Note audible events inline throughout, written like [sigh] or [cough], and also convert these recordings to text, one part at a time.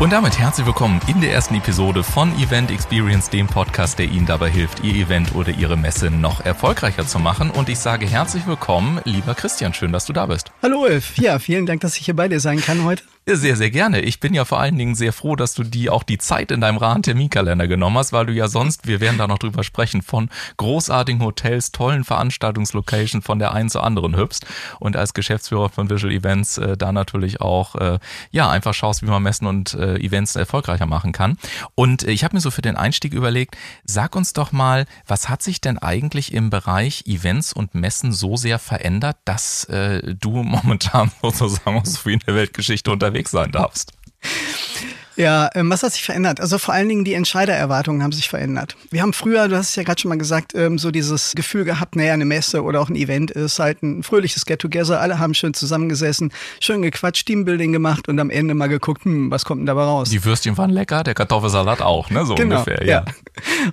Und damit herzlich willkommen in der ersten Episode von Event Experience, dem Podcast, der Ihnen dabei hilft, Ihr Event oder Ihre Messe noch erfolgreicher zu machen. Und ich sage herzlich willkommen, lieber Christian, schön, dass du da bist. Hallo Ulf, ja, vielen Dank, dass ich hier bei dir sein kann heute. Sehr, sehr gerne. Ich bin ja vor allen Dingen sehr froh, dass du die auch die Zeit in deinem Rahmenterminkalender genommen hast, weil du ja sonst, wir werden da noch drüber sprechen, von großartigen Hotels, tollen Veranstaltungslocations von der einen zur anderen hüpfst und als Geschäftsführer von Visual Events äh, da natürlich auch, äh, ja, einfach schaust, wie man Messen und äh, Events erfolgreicher machen kann. Und äh, ich habe mir so für den Einstieg überlegt, sag uns doch mal, was hat sich denn eigentlich im Bereich Events und Messen so sehr verändert, dass äh, du [laughs] momentan sozusagen so wie in der Weltgeschichte unterwegs unterwegs sein darfst. Ja, ähm, was hat sich verändert? Also vor allen Dingen die Entscheidererwartungen haben sich verändert. Wir haben früher, du hast es ja gerade schon mal gesagt, ähm, so dieses Gefühl gehabt, naja, eine Messe oder auch ein Event ist halt ein fröhliches Get-Together. Alle haben schön zusammengesessen, schön gequatscht, Teambuilding gemacht und am Ende mal geguckt, hm, was kommt denn dabei raus? Die Würstchen waren lecker, der Kartoffelsalat auch, ne? So genau, ungefähr, ja. ja.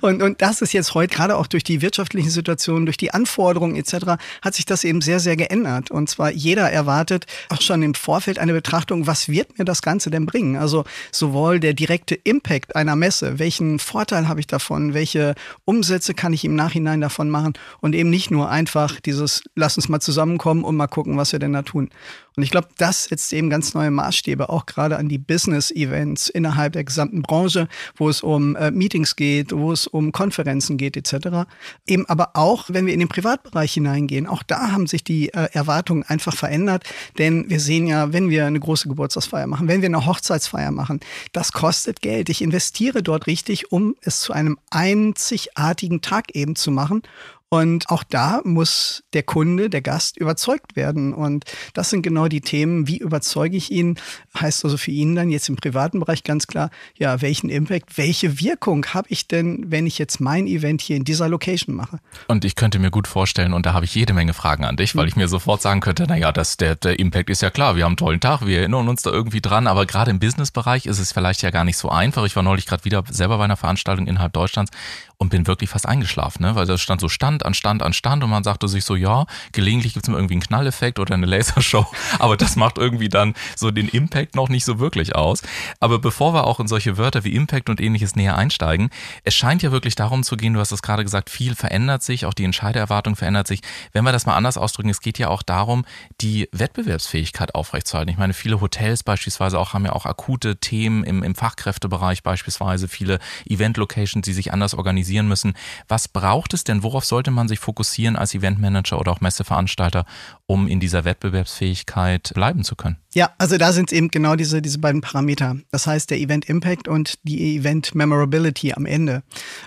Und, und das ist jetzt heute, gerade auch durch die wirtschaftlichen Situationen, durch die Anforderungen etc., hat sich das eben sehr, sehr geändert. Und zwar jeder erwartet auch schon im Vorfeld eine Betrachtung, was wird mir das Ganze denn bringen? Also sowohl der direkte Impact einer Messe, welchen Vorteil habe ich davon, welche Umsätze kann ich im Nachhinein davon machen und eben nicht nur einfach dieses, lass uns mal zusammenkommen und mal gucken, was wir denn da tun. Und ich glaube, das setzt eben ganz neue Maßstäbe, auch gerade an die Business-Events innerhalb der gesamten Branche, wo es um äh, Meetings geht, wo es um Konferenzen geht, etc. Eben aber auch, wenn wir in den Privatbereich hineingehen, auch da haben sich die äh, Erwartungen einfach verändert. Denn wir sehen ja, wenn wir eine große Geburtstagsfeier machen, wenn wir eine Hochzeitsfeier machen, das kostet Geld. Ich investiere dort richtig, um es zu einem einzigartigen Tag eben zu machen. Und auch da muss der Kunde, der Gast überzeugt werden. Und das sind genau die Themen, wie überzeuge ich ihn, heißt also für ihn dann jetzt im privaten Bereich ganz klar, ja, welchen Impact, welche Wirkung habe ich denn, wenn ich jetzt mein Event hier in dieser Location mache? Und ich könnte mir gut vorstellen, und da habe ich jede Menge Fragen an dich, weil ich mir sofort sagen könnte, naja, das, der, der Impact ist ja klar, wir haben einen tollen Tag, wir erinnern uns da irgendwie dran, aber gerade im Businessbereich ist es vielleicht ja gar nicht so einfach. Ich war neulich gerade wieder selber bei einer Veranstaltung innerhalb Deutschlands und bin wirklich fast eingeschlafen, ne? weil das stand so Stand an Stand an Stand und man sagte sich so, ja, gelegentlich gibt's mal irgendwie einen Knalleffekt oder eine Lasershow, [laughs] aber das macht irgendwie dann so den Impact noch nicht so wirklich aus. Aber bevor wir auch in solche Wörter wie Impact und ähnliches näher einsteigen, es scheint ja wirklich darum zu gehen, du hast es gerade gesagt, viel verändert sich, auch die Entscheidererwartung verändert sich. Wenn wir das mal anders ausdrücken, es geht ja auch darum, die Wettbewerbsfähigkeit aufrechtzuerhalten. Ich meine, viele Hotels beispielsweise auch haben ja auch akute Themen im, im Fachkräftebereich beispielsweise, viele Event-Locations, die sich anders organisieren organisieren müssen. Was braucht es denn? Worauf sollte man sich fokussieren als Eventmanager oder auch Messeveranstalter, um in dieser Wettbewerbsfähigkeit bleiben zu können? Ja, also da sind es eben genau diese, diese beiden Parameter. Das heißt, der Event Impact und die Event Memorability am Ende.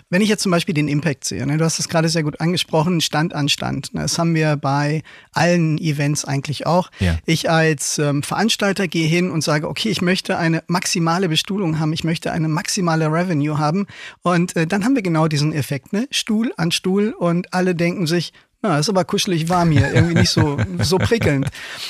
Wenn ich jetzt zum Beispiel den Impact sehe, ne, du hast es gerade sehr gut angesprochen, Stand an Stand. Ne, das haben wir bei allen Events eigentlich auch. Ja. Ich als ähm, Veranstalter gehe hin und sage, okay, ich möchte eine maximale Bestuhlung haben, ich möchte eine maximale Revenue haben. Und äh, dann haben wir genau diesen Effekt, ne? Stuhl an Stuhl und alle denken sich, na, ist aber kuschelig warm hier, irgendwie nicht so, [laughs] so prickelnd.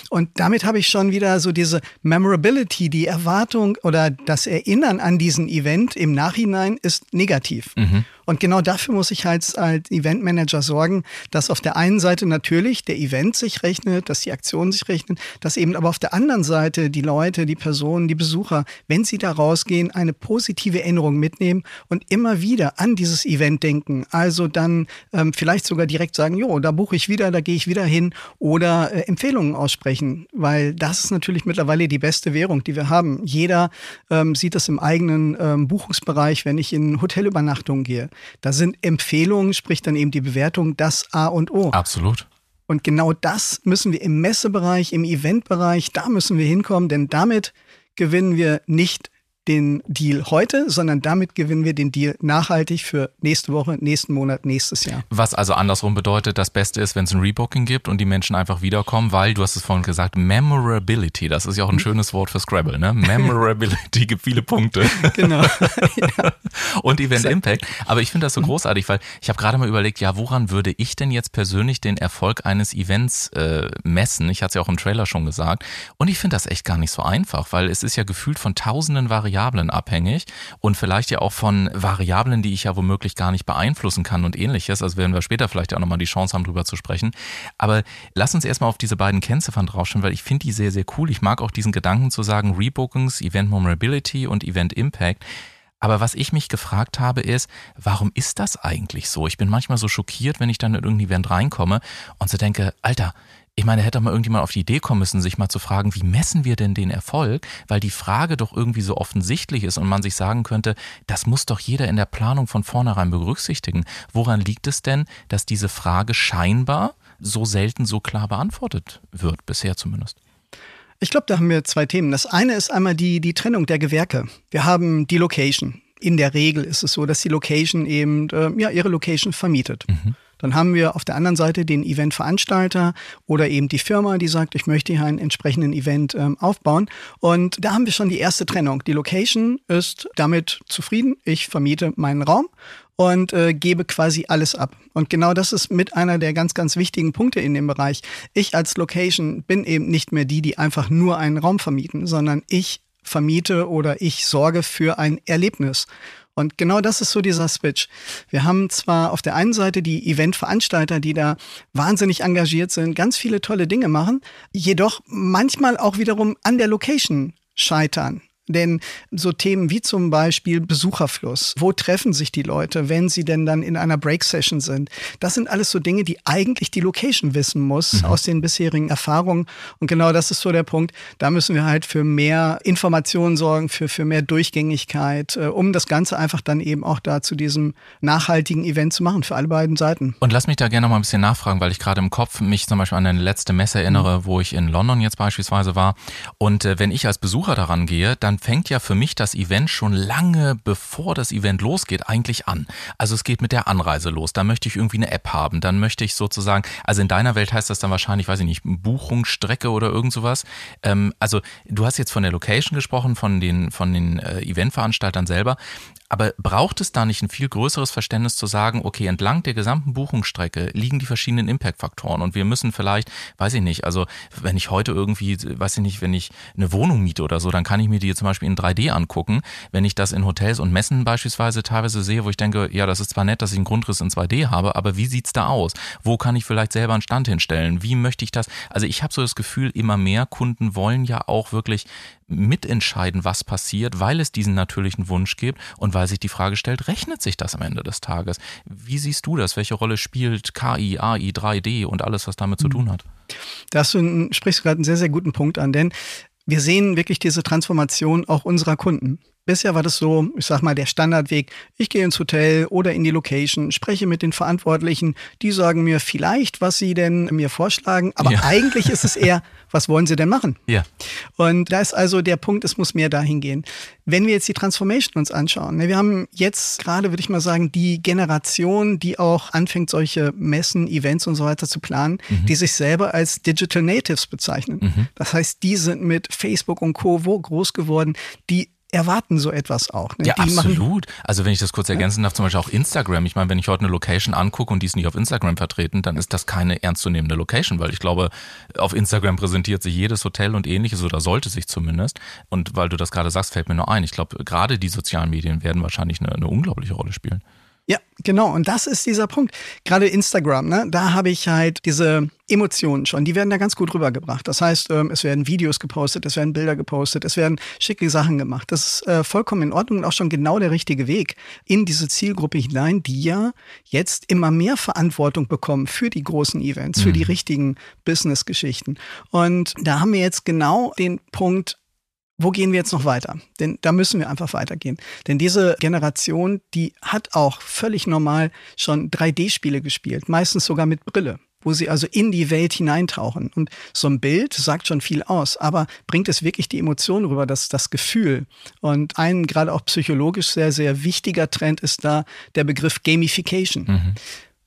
Und damit habe ich schon wieder so diese Memorability, die Erwartung oder das Erinnern an diesen Event im Nachhinein ist negativ. Mhm. Und genau dafür muss ich halt als Eventmanager sorgen, dass auf der einen Seite natürlich der Event sich rechnet, dass die Aktionen sich rechnen, dass eben aber auf der anderen Seite die Leute, die Personen, die Besucher, wenn sie da rausgehen, eine positive Erinnerung mitnehmen und immer wieder an dieses Event denken. Also dann ähm, vielleicht sogar direkt sagen, jo, da buche ich wieder, da gehe ich wieder hin oder äh, Empfehlungen aussprechen, weil das ist natürlich mittlerweile die beste Währung, die wir haben. Jeder ähm, sieht das im eigenen ähm, Buchungsbereich, wenn ich in Hotelübernachtungen gehe. Da sind Empfehlungen, sprich dann eben die Bewertung, das A und O. Absolut. Und genau das müssen wir im Messebereich, im Eventbereich, da müssen wir hinkommen, denn damit gewinnen wir nicht den Deal heute, sondern damit gewinnen wir den Deal nachhaltig für nächste Woche, nächsten Monat, nächstes Jahr. Was also andersrum bedeutet, das Beste ist, wenn es ein Rebooking gibt und die Menschen einfach wiederkommen, weil du hast es vorhin gesagt, Memorability, das ist ja auch ein mhm. schönes Wort für Scrabble, ne? [laughs] Memorability gibt viele Punkte. [laughs] Genau. ja. [laughs] Und Event Impact. Aber ich finde das so mhm. großartig, weil ich habe gerade mal überlegt, ja, woran würde ich denn jetzt persönlich den Erfolg eines Events äh, messen? Ich hatte es ja auch im Trailer schon gesagt. Und ich finde das echt gar nicht so einfach, weil es ist ja gefühlt von tausenden Varianten Variablen abhängig und vielleicht ja auch von Variablen, die ich ja womöglich gar nicht beeinflussen kann und ähnliches. Also werden wir später vielleicht auch nochmal die Chance haben, drüber zu sprechen. Aber lass uns erstmal auf diese beiden Kennziffern draufschauen, weil ich finde die sehr, sehr cool. Ich mag auch diesen Gedanken zu sagen, Rebookings, Event Memorability und Event Impact. Aber was ich mich gefragt habe, ist, warum ist das eigentlich so? Ich bin manchmal so schockiert, wenn ich dann in irgendein Event reinkomme und so denke, Alter, ich meine, hätte mal irgendjemand auf die Idee kommen müssen, sich mal zu fragen, wie messen wir denn den Erfolg? Weil die Frage doch irgendwie so offensichtlich ist und man sich sagen könnte, das muss doch jeder in der Planung von vornherein berücksichtigen. Woran liegt es denn, dass diese Frage scheinbar so selten so klar beantwortet wird, bisher zumindest? Ich glaube, da haben wir zwei Themen. Das eine ist einmal die, die Trennung der Gewerke. Wir haben die Location. In der Regel ist es so, dass die Location eben äh, ja, ihre Location vermietet. Mhm. Dann haben wir auf der anderen Seite den Eventveranstalter oder eben die Firma, die sagt, ich möchte hier einen entsprechenden Event ähm, aufbauen. Und da haben wir schon die erste Trennung. Die Location ist damit zufrieden. Ich vermiete meinen Raum und äh, gebe quasi alles ab. Und genau das ist mit einer der ganz, ganz wichtigen Punkte in dem Bereich. Ich als Location bin eben nicht mehr die, die einfach nur einen Raum vermieten, sondern ich vermiete oder ich sorge für ein Erlebnis. Und genau das ist so dieser Switch. Wir haben zwar auf der einen Seite die Eventveranstalter, die da wahnsinnig engagiert sind, ganz viele tolle Dinge machen, jedoch manchmal auch wiederum an der Location scheitern. Denn so Themen wie zum Beispiel Besucherfluss, wo treffen sich die Leute, wenn sie denn dann in einer Break-Session sind, das sind alles so Dinge, die eigentlich die Location wissen muss mhm. aus den bisherigen Erfahrungen. Und genau das ist so der Punkt. Da müssen wir halt für mehr Informationen sorgen, für, für mehr Durchgängigkeit, äh, um das Ganze einfach dann eben auch da zu diesem nachhaltigen Event zu machen, für alle beiden Seiten. Und lass mich da gerne noch mal ein bisschen nachfragen, weil ich gerade im Kopf mich zum Beispiel an eine letzte Messe erinnere, mhm. wo ich in London jetzt beispielsweise war. Und äh, wenn ich als Besucher daran gehe, dann fängt ja für mich das Event schon lange bevor das Event losgeht eigentlich an. Also es geht mit der Anreise los. Da möchte ich irgendwie eine App haben. Dann möchte ich sozusagen, also in deiner Welt heißt das dann wahrscheinlich, weiß ich nicht, Buchungsstrecke oder irgend sowas. Ähm, also du hast jetzt von der Location gesprochen, von den, von den äh, Eventveranstaltern selber. Aber braucht es da nicht ein viel größeres Verständnis zu sagen, okay, entlang der gesamten Buchungsstrecke liegen die verschiedenen Impact-Faktoren und wir müssen vielleicht, weiß ich nicht, also wenn ich heute irgendwie, weiß ich nicht, wenn ich eine Wohnung miete oder so, dann kann ich mir die zum Beispiel in 3D angucken. Wenn ich das in Hotels und Messen beispielsweise teilweise sehe, wo ich denke, ja, das ist zwar nett, dass ich einen Grundriss in 2D habe, aber wie sieht's da aus? Wo kann ich vielleicht selber einen Stand hinstellen? Wie möchte ich das? Also ich habe so das Gefühl, immer mehr Kunden wollen ja auch wirklich mitentscheiden, was passiert, weil es diesen natürlichen Wunsch gibt und weil sich die Frage stellt, rechnet sich das am Ende des Tages? Wie siehst du das? Welche Rolle spielt KI, AI, 3D und alles, was damit zu hm. tun hat? Da hast du, sprichst du gerade einen sehr, sehr guten Punkt an, denn wir sehen wirklich diese Transformation auch unserer Kunden. Bisher war das so, ich sag mal, der Standardweg. Ich gehe ins Hotel oder in die Location, spreche mit den Verantwortlichen, die sagen mir vielleicht, was sie denn mir vorschlagen, aber ja. [laughs] eigentlich ist es eher, was wollen sie denn machen? Ja. Und da ist also der Punkt, es muss mehr dahin gehen. Wenn wir jetzt die Transformation uns anschauen, ne, wir haben jetzt gerade, würde ich mal sagen, die Generation, die auch anfängt, solche Messen, Events und so weiter zu planen, mhm. die sich selber als Digital Natives bezeichnen. Mhm. Das heißt, die sind mit Facebook und Co. wo groß geworden, die erwarten so etwas auch. Ne? Ja, die absolut. also wenn ich das kurz ergänzen darf, zum Beispiel auch Instagram. Ich meine, wenn ich heute eine Location angucke und die ist nicht auf Instagram vertreten, dann ist das keine ernstzunehmende Location, weil ich glaube, auf Instagram präsentiert sich jedes Hotel und ähnliches oder sollte sich zumindest. Und weil du das gerade sagst, fällt mir nur ein. Ich glaube, gerade die sozialen Medien werden wahrscheinlich eine, eine unglaubliche Rolle spielen. Ja, genau. Und das ist dieser Punkt. Gerade Instagram, ne, da habe ich halt diese Emotionen schon. Die werden da ganz gut rübergebracht. Das heißt, ähm, es werden Videos gepostet, es werden Bilder gepostet, es werden schicke Sachen gemacht. Das ist äh, vollkommen in Ordnung und auch schon genau der richtige Weg in diese Zielgruppe hinein, die ja jetzt immer mehr Verantwortung bekommen für die großen Events, für die mhm. richtigen Business-Geschichten. Und da haben wir jetzt genau den Punkt, wo gehen wir jetzt noch weiter? Denn da müssen wir einfach weitergehen. Denn diese Generation, die hat auch völlig normal schon 3D-Spiele gespielt, meistens sogar mit Brille wo sie also in die Welt hineintauchen. Und so ein Bild sagt schon viel aus, aber bringt es wirklich die Emotionen rüber, das, das Gefühl. Und ein gerade auch psychologisch sehr, sehr wichtiger Trend ist da der Begriff Gamification. Mhm.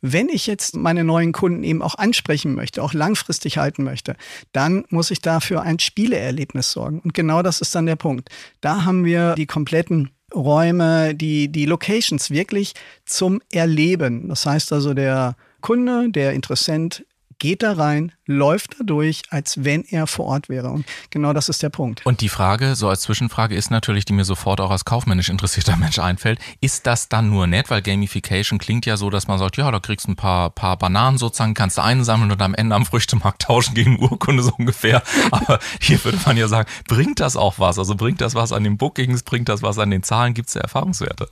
Wenn ich jetzt meine neuen Kunden eben auch ansprechen möchte, auch langfristig halten möchte, dann muss ich dafür ein Spieleerlebnis sorgen. Und genau das ist dann der Punkt. Da haben wir die kompletten Räume, die, die Locations wirklich zum Erleben. Das heißt also, der Kunde, der Interessent geht da rein, läuft da durch, als wenn er vor Ort wäre. Und genau das ist der Punkt. Und die Frage, so als Zwischenfrage ist natürlich, die mir sofort auch als kaufmännisch interessierter [laughs] Mensch einfällt, ist das dann nur nett? Weil Gamification klingt ja so, dass man sagt, ja, da kriegst du ein paar, paar Bananen sozusagen, kannst du einsammeln und am Ende am Früchtemarkt [laughs] tauschen gegen Urkunde so ungefähr. Aber hier würde man ja sagen, bringt das auch was? Also bringt das was an den Bookings, bringt das was an den Zahlen? Gibt es ja Erfahrungswerte?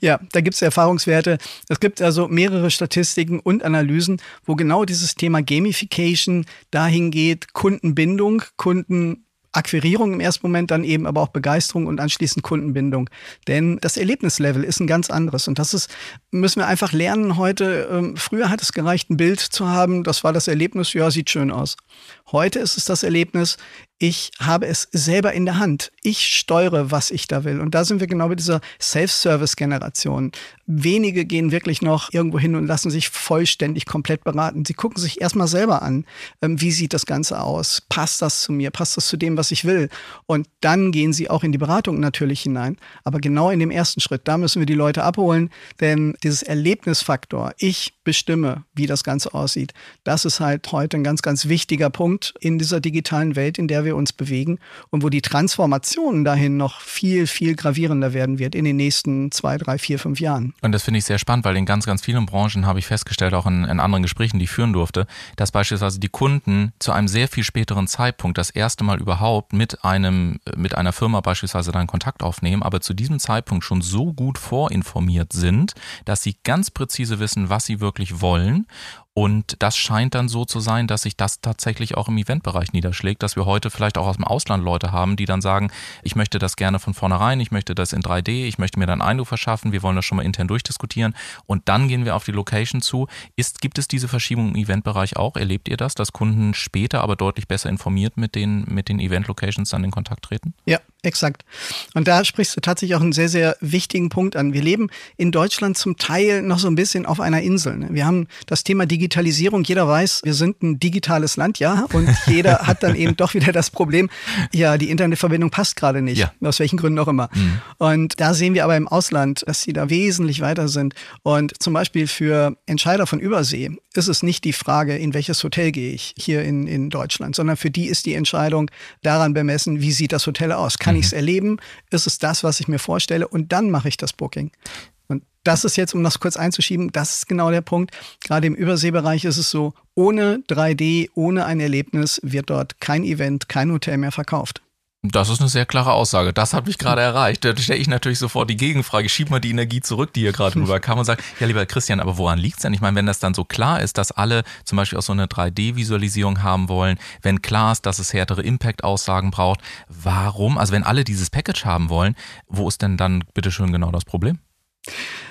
Ja, da gibt es Erfahrungswerte. Es gibt also mehrere Statistiken und Analysen, wo genau dieses Thema Gamification dahin geht, Kundenbindung, Kunden Akquirierung im ersten Moment, dann eben aber auch Begeisterung und anschließend Kundenbindung. Denn das Erlebnislevel ist ein ganz anderes. Und das ist, müssen wir einfach lernen heute. Ähm, früher hat es gereicht, ein Bild zu haben. Das war das Erlebnis. Ja, sieht schön aus. Heute ist es das Erlebnis, ich habe es selber in der Hand. Ich steuere, was ich da will. Und da sind wir genau bei dieser Self-Service-Generation. Wenige gehen wirklich noch irgendwo hin und lassen sich vollständig komplett beraten. Sie gucken sich erstmal selber an, ähm, wie sieht das Ganze aus? Passt das zu mir? Passt das zu dem, was ich will? Und dann gehen sie auch in die Beratung natürlich hinein. Aber genau in dem ersten Schritt, da müssen wir die Leute abholen, denn dieses Erlebnisfaktor, ich bestimme, wie das Ganze aussieht, das ist halt heute ein ganz, ganz wichtiger Punkt in dieser digitalen Welt, in der wir uns bewegen und wo die Transformation dahin noch viel, viel gravierender werden wird in den nächsten zwei, drei, vier, fünf Jahren. Und das finde ich sehr spannend, weil in ganz, ganz vielen Branchen habe ich festgestellt, auch in, in anderen Gesprächen, die ich führen durfte, dass beispielsweise die Kunden zu einem sehr viel späteren Zeitpunkt das erste Mal überhaupt mit einem, mit einer Firma beispielsweise dann Kontakt aufnehmen, aber zu diesem Zeitpunkt schon so gut vorinformiert sind, dass sie ganz präzise wissen, was sie wirklich wollen und das scheint dann so zu sein, dass sich das tatsächlich auch im Eventbereich niederschlägt, dass wir heute vielleicht auch aus dem Ausland Leute haben, die dann sagen, ich möchte das gerne von vornherein, ich möchte das in 3D, ich möchte mir dann Eindruck verschaffen, wir wollen das schon mal intern durchdiskutieren und dann gehen wir auf die Location zu. Ist, gibt es diese Verschiebung im Eventbereich auch? Erlebt ihr das, dass Kunden später aber deutlich besser informiert mit den, mit den Event-Locations dann in Kontakt treten? Ja, exakt. Und da sprichst du tatsächlich auch einen sehr, sehr wichtigen Punkt an. Wir leben in Deutschland zum Teil noch so ein bisschen auf einer Insel. Ne? Wir haben das Thema Digitalisierung jeder weiß, wir sind ein digitales Land, ja, und [laughs] jeder hat dann eben doch wieder das Problem, ja, die Internetverbindung passt gerade nicht, ja. aus welchen Gründen auch immer. Mhm. Und da sehen wir aber im Ausland, dass sie da wesentlich weiter sind. Und zum Beispiel für Entscheider von Übersee ist es nicht die Frage, in welches Hotel gehe ich hier in, in Deutschland, sondern für die ist die Entscheidung daran bemessen, wie sieht das Hotel aus? Kann mhm. ich es erleben? Ist es das, was ich mir vorstelle? Und dann mache ich das Booking das ist jetzt, um das kurz einzuschieben, das ist genau der Punkt. Gerade im Überseebereich ist es so, ohne 3D, ohne ein Erlebnis wird dort kein Event, kein Hotel mehr verkauft. Das ist eine sehr klare Aussage. Das hat mich gerade erreicht. Da stelle ich natürlich sofort die Gegenfrage. Schieb mal die Energie zurück, die hier gerade [laughs] rüberkam und sagt, ja, lieber Christian, aber woran liegt es denn? Ich meine, wenn das dann so klar ist, dass alle zum Beispiel auch so eine 3D-Visualisierung haben wollen, wenn klar ist, dass es härtere Impact-Aussagen braucht, warum? Also wenn alle dieses Package haben wollen, wo ist denn dann bitteschön genau das Problem?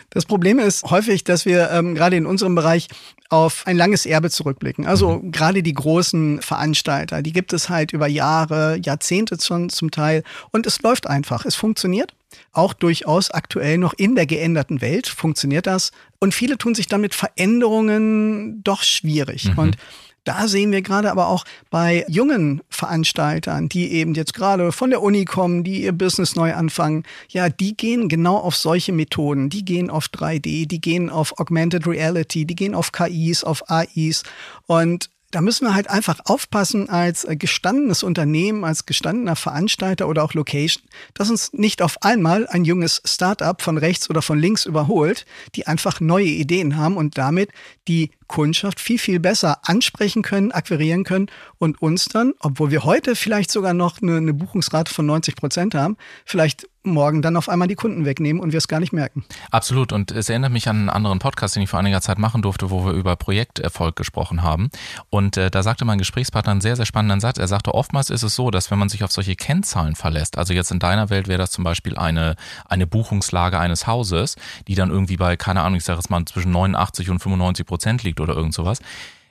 Das Problem ist häufig, dass wir ähm, gerade in unserem Bereich auf ein langes Erbe zurückblicken. Also mhm. gerade die großen Veranstalter, die gibt es halt über Jahre, Jahrzehnte schon zum Teil. Und es läuft einfach. Es funktioniert. Auch durchaus aktuell noch in der geänderten Welt funktioniert das. Und viele tun sich damit Veränderungen doch schwierig. Mhm. Und da sehen wir gerade aber auch bei jungen Veranstaltern, die eben jetzt gerade von der Uni kommen, die ihr Business neu anfangen, ja, die gehen genau auf solche Methoden. Die gehen auf 3D, die gehen auf Augmented Reality, die gehen auf KIs, auf AIs und da müssen wir halt einfach aufpassen als gestandenes Unternehmen, als gestandener Veranstalter oder auch Location, dass uns nicht auf einmal ein junges Startup von rechts oder von links überholt, die einfach neue Ideen haben und damit die Kundschaft viel, viel besser ansprechen können, akquirieren können und uns dann, obwohl wir heute vielleicht sogar noch eine, eine Buchungsrate von 90 Prozent haben, vielleicht morgen dann auf einmal die Kunden wegnehmen und wir es gar nicht merken. Absolut. Und es erinnert mich an einen anderen Podcast, den ich vor einiger Zeit machen durfte, wo wir über Projekterfolg gesprochen haben. Und äh, da sagte mein Gesprächspartner einen sehr, sehr spannenden Satz. Er sagte, oftmals ist es so, dass wenn man sich auf solche Kennzahlen verlässt, also jetzt in deiner Welt wäre das zum Beispiel eine, eine Buchungslage eines Hauses, die dann irgendwie bei, keine Ahnung, ich sage jetzt mal zwischen 89 und 95 Prozent liegt oder irgend sowas,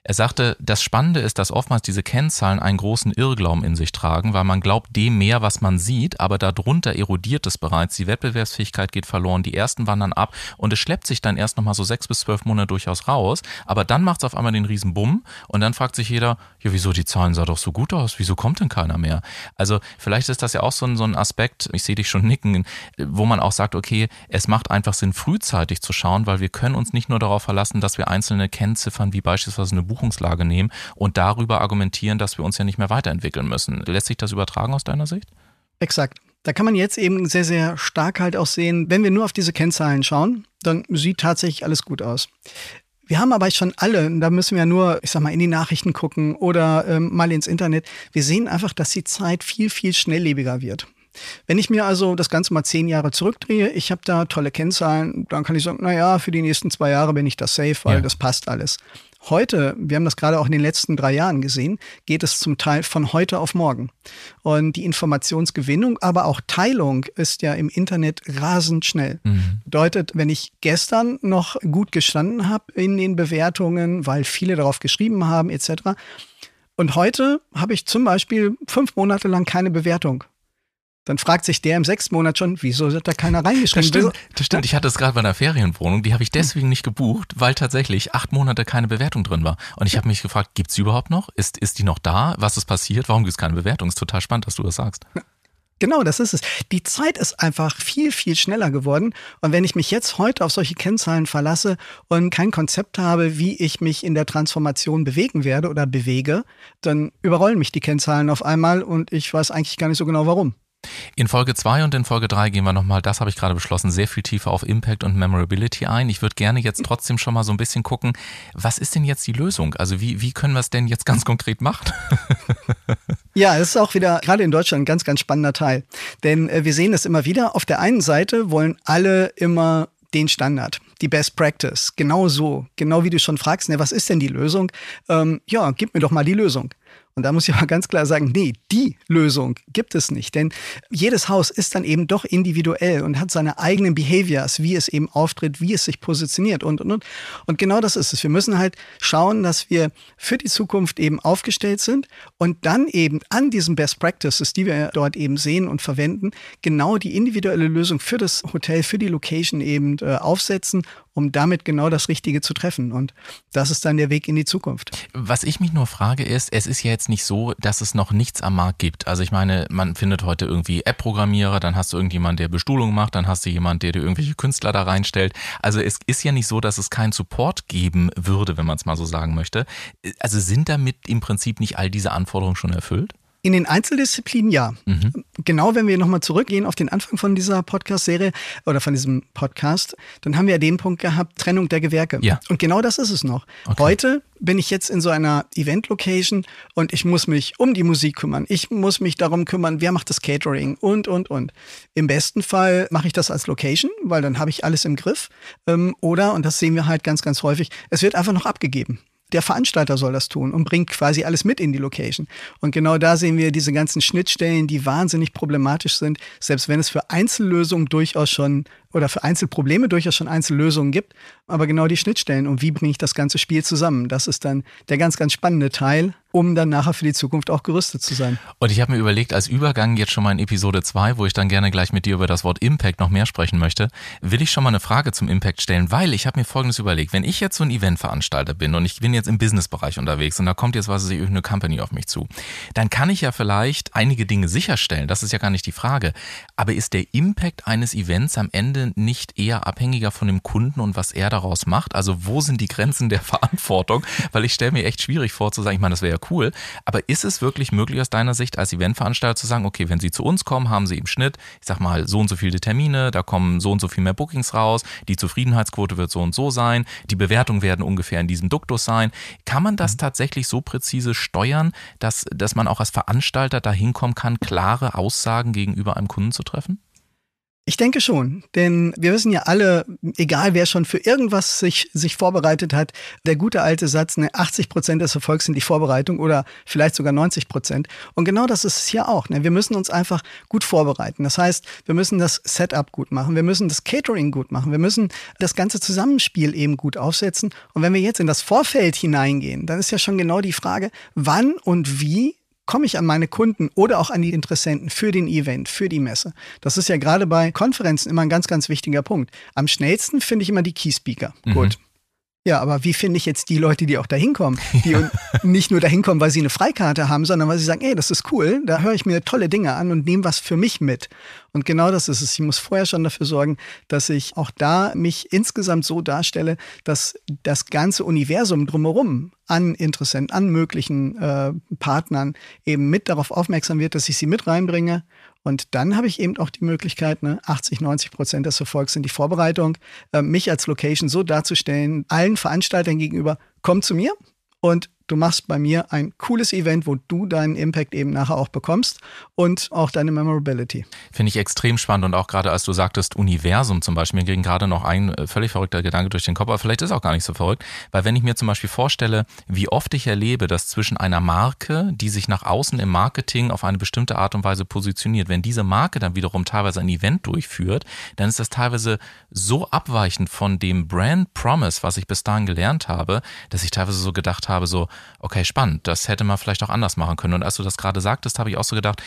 er sagte, das Spannende ist, dass oftmals diese Kennzahlen einen großen Irrglauben in sich tragen, weil man glaubt dem mehr, was man sieht, aber darunter erodiert es bereits, die Wettbewerbsfähigkeit geht verloren, die ersten wandern ab und es schleppt sich dann erst nochmal so sechs bis zwölf Monate durchaus raus, aber dann macht es auf einmal den riesen Bumm und dann fragt sich jeder, ja wieso, die Zahlen sah doch so gut aus, wieso kommt denn keiner mehr? Also vielleicht ist das ja auch so ein, so ein Aspekt, ich sehe dich schon nicken, wo man auch sagt, okay, es macht einfach Sinn, frühzeitig zu schauen, weil wir können uns nicht nur darauf verlassen, dass wir einzelne Kennziffern wie beispielsweise eine Buchungslage nehmen und darüber argumentieren, dass wir uns ja nicht mehr weiterentwickeln müssen. Lässt sich das übertragen aus deiner Sicht? Exakt. Da kann man jetzt eben sehr, sehr stark halt auch sehen, wenn wir nur auf diese Kennzahlen schauen, dann sieht tatsächlich alles gut aus. Wir haben aber schon alle, da müssen wir nur, ich sag mal, in die Nachrichten gucken oder ähm, mal ins Internet. Wir sehen einfach, dass die Zeit viel, viel schnelllebiger wird. Wenn ich mir also das Ganze mal zehn Jahre zurückdrehe, ich habe da tolle Kennzahlen, dann kann ich sagen, naja, für die nächsten zwei Jahre bin ich da safe, weil ja. das passt alles. Heute, wir haben das gerade auch in den letzten drei Jahren gesehen, geht es zum Teil von heute auf morgen. Und die Informationsgewinnung, aber auch Teilung ist ja im Internet rasend schnell. Mhm. Bedeutet, wenn ich gestern noch gut gestanden habe in den Bewertungen, weil viele darauf geschrieben haben etc., und heute habe ich zum Beispiel fünf Monate lang keine Bewertung dann fragt sich der im sechsten Monat schon, wieso hat da keiner reingeschrieben? Das stimmt, das stimmt. ich hatte es gerade bei einer Ferienwohnung, die habe ich deswegen nicht gebucht, weil tatsächlich acht Monate keine Bewertung drin war. Und ich habe mich gefragt, gibt's die überhaupt noch? Ist, ist die noch da? Was ist passiert? Warum gibt's keine Bewertung? Ist total spannend, dass du das sagst. Genau, das ist es. Die Zeit ist einfach viel, viel schneller geworden. Und wenn ich mich jetzt heute auf solche Kennzahlen verlasse und kein Konzept habe, wie ich mich in der Transformation bewegen werde oder bewege, dann überrollen mich die Kennzahlen auf einmal und ich weiß eigentlich gar nicht so genau warum. In Folge 2 und in Folge 3 gehen wir nochmal, das habe ich gerade beschlossen, sehr viel tiefer auf Impact und Memorability ein. Ich würde gerne jetzt trotzdem schon mal so ein bisschen gucken, was ist denn jetzt die Lösung? Also wie, wie können wir es denn jetzt ganz konkret machen? [laughs] Ja, es ist auch wieder gerade in Deutschland ein ganz, ganz spannender Teil. Denn äh, wir sehen es immer wieder. Auf der einen Seite wollen alle immer den Standard, die Best Practice. Genau so, genau wie du schon fragst, ne, was ist denn die Lösung? Ähm, ja, gib mir doch mal die Lösung. Und da muss ich aber ganz klar sagen, nee, die Lösung gibt es nicht. Denn jedes Haus ist dann eben doch individuell und hat seine eigenen Behaviors, wie es eben auftritt, wie es sich positioniert und, und, und. Und genau das ist es. Wir müssen halt schauen, dass wir für die Zukunft eben aufgestellt sind und dann eben an diesen Best Practices, die wir dort eben sehen und verwenden, genau die individuelle Lösung für das Hotel, für die Location eben äh, aufsetzen um damit genau das Richtige zu treffen. Und das ist dann der Weg in die Zukunft. Was ich mich nur frage ist, es ist ja jetzt nicht so, dass es noch nichts am Markt gibt. Also ich meine, man findet heute irgendwie App-Programmierer, dann hast du irgendjemand, der Bestuhlung macht, dann hast du jemand, der dir irgendwelche Künstler da reinstellt. Also es ist ja nicht so, dass es keinen Support geben würde, wenn man es mal so sagen möchte. Also sind damit im Prinzip nicht all diese Anforderungen schon erfüllt? In den Einzeldisziplinen ja. Mhm. Genau, wenn wir nochmal zurückgehen auf den Anfang von dieser Podcast-Serie oder von diesem Podcast, dann haben wir ja den Punkt gehabt, Trennung der Gewerke. Ja. Und genau das ist es noch. Okay. Heute bin ich jetzt in so einer Event-Location und ich muss mich um die Musik kümmern. Ich muss mich darum kümmern, wer macht das Catering und, und, und. Im besten Fall mache ich das als Location, weil dann habe ich alles im Griff. Ähm, oder, und das sehen wir halt ganz, ganz häufig, es wird einfach noch abgegeben der Veranstalter soll das tun und bringt quasi alles mit in die Location. Und genau da sehen wir diese ganzen Schnittstellen, die wahnsinnig problematisch sind, selbst wenn es für Einzellösungen durchaus schon oder für Einzelprobleme durchaus schon Einzellösungen gibt, aber genau die Schnittstellen und wie bringe ich das ganze Spiel zusammen, das ist dann der ganz, ganz spannende Teil, um dann nachher für die Zukunft auch gerüstet zu sein. Und ich habe mir überlegt, als Übergang jetzt schon mal in Episode 2, wo ich dann gerne gleich mit dir über das Wort Impact noch mehr sprechen möchte, will ich schon mal eine Frage zum Impact stellen, weil ich habe mir Folgendes überlegt, wenn ich jetzt so ein Eventveranstalter bin und ich bin jetzt im Businessbereich unterwegs und da kommt jetzt was, irgendeine Company auf mich zu, dann kann ich ja vielleicht einige Dinge sicherstellen, das ist ja gar nicht die Frage, aber ist der Impact eines Events am Ende nicht eher abhängiger von dem Kunden und was er daraus macht? Also wo sind die Grenzen der [laughs] Verantwortung? Weil ich stelle mir echt schwierig vor zu sagen, ich meine, das wäre ja cool, aber ist es wirklich möglich aus deiner Sicht als Eventveranstalter zu sagen, okay, wenn Sie zu uns kommen, haben Sie im Schnitt, ich sag mal, so und so viele Termine, da kommen so und so viel mehr Bookings raus, die Zufriedenheitsquote wird so und so sein, die Bewertungen werden ungefähr in diesem Duktus sein. Kann man das mhm. tatsächlich so präzise steuern, dass, dass man auch als Veranstalter dahin kommen kann, klare Aussagen gegenüber einem Kunden zu treffen? Ich denke schon, denn wir wissen ja alle, egal wer schon für irgendwas sich, sich vorbereitet hat, der gute alte Satz, ne, 80 Prozent des Erfolgs sind die Vorbereitung oder vielleicht sogar 90 Prozent. Und genau das ist es hier auch. Ne? Wir müssen uns einfach gut vorbereiten. Das heißt, wir müssen das Setup gut machen, wir müssen das Catering gut machen, wir müssen das ganze Zusammenspiel eben gut aufsetzen. Und wenn wir jetzt in das Vorfeld hineingehen, dann ist ja schon genau die Frage, wann und wie komme ich an meine Kunden oder auch an die Interessenten für den Event, für die Messe. Das ist ja gerade bei Konferenzen immer ein ganz, ganz wichtiger Punkt. Am schnellsten finde ich immer die Key Speaker. Mhm. Gut. Ja, aber wie finde ich jetzt die Leute, die auch da hinkommen? Die ja. nicht nur da hinkommen, weil sie eine Freikarte haben, sondern weil sie sagen, ey, das ist cool, da höre ich mir tolle Dinge an und nehme was für mich mit. Und genau das ist es. Ich muss vorher schon dafür sorgen, dass ich auch da mich insgesamt so darstelle, dass das ganze Universum drumherum an Interessenten, an möglichen äh, Partnern eben mit darauf aufmerksam wird, dass ich sie mit reinbringe und dann habe ich eben auch die Möglichkeit, ne, 80, 90 Prozent des Erfolgs sind die Vorbereitung, äh, mich als Location so darzustellen, allen Veranstaltern gegenüber, komm zu mir und du machst bei mir ein cooles Event, wo du deinen Impact eben nachher auch bekommst und auch deine Memorability. Finde ich extrem spannend und auch gerade als du sagtest Universum zum Beispiel, mir ging gerade noch ein äh, völlig verrückter Gedanke durch den Kopf, aber vielleicht ist auch gar nicht so verrückt, weil wenn ich mir zum Beispiel vorstelle, wie oft ich erlebe, dass zwischen einer Marke, die sich nach außen im Marketing auf eine bestimmte Art und Weise positioniert, wenn diese Marke dann wiederum teilweise ein Event durchführt, dann ist das teilweise so abweichend von dem Brand Promise, was ich bis dahin gelernt habe, dass ich teilweise so gedacht habe, so, okay, spannend, das hätte man vielleicht auch anders machen können. Und als du das gerade sagtest, habe ich auch so gedacht,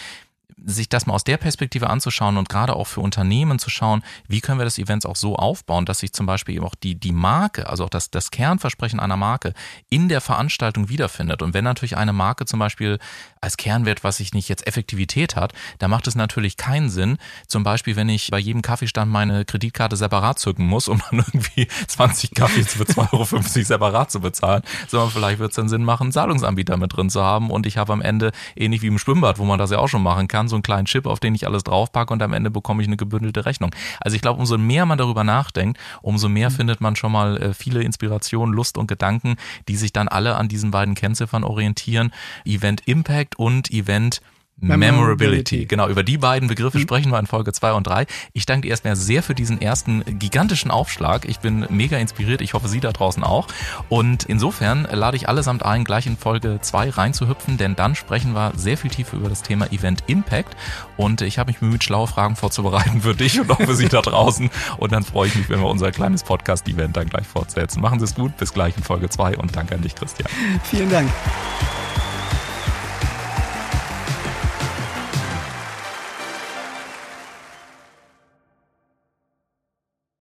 sich das mal aus der Perspektive anzuschauen und gerade auch für Unternehmen zu schauen, wie können wir das Events auch so aufbauen, dass sich zum Beispiel eben auch die, die Marke, also auch das, das Kernversprechen einer Marke in der Veranstaltung wiederfindet. Und wenn natürlich eine Marke zum Beispiel als Kernwert, was ich nicht jetzt Effektivität hat, da macht es natürlich keinen Sinn, zum Beispiel, wenn ich bei jedem Kaffeestand meine Kreditkarte separat zücken muss, um dann [laughs] irgendwie 20 Kaffees für 2,50 Euro separat zu bezahlen, sondern vielleicht wird es dann Sinn machen, Zahlungsanbieter mit drin zu haben und ich habe am Ende, ähnlich wie im Schwimmbad, wo man das ja auch schon machen kann, so einen kleinen Chip, auf den ich alles draufpacke und am Ende bekomme ich eine gebündelte Rechnung. Also ich glaube, umso mehr man darüber nachdenkt, umso mehr mhm. findet man schon mal äh, viele Inspirationen, Lust und Gedanken, die sich dann alle an diesen beiden Kennziffern orientieren. Event Impact und Event Memorability. Genau, über die beiden Begriffe mhm. sprechen wir in Folge 2 und 3. Ich danke dir erstmal sehr für diesen ersten gigantischen Aufschlag. Ich bin mega inspiriert. Ich hoffe, Sie da draußen auch. Und insofern lade ich allesamt ein, gleich in Folge 2 reinzuhüpfen, denn dann sprechen wir sehr viel tiefer über das Thema Event Impact. Und ich habe mich bemüht, schlaue Fragen vorzubereiten für dich und auch für Sie da draußen. Und dann freue ich mich, wenn wir unser kleines Podcast-Event dann gleich fortsetzen. Machen Sie es gut. Bis gleich in Folge 2 und danke an dich, Christian. Vielen Dank.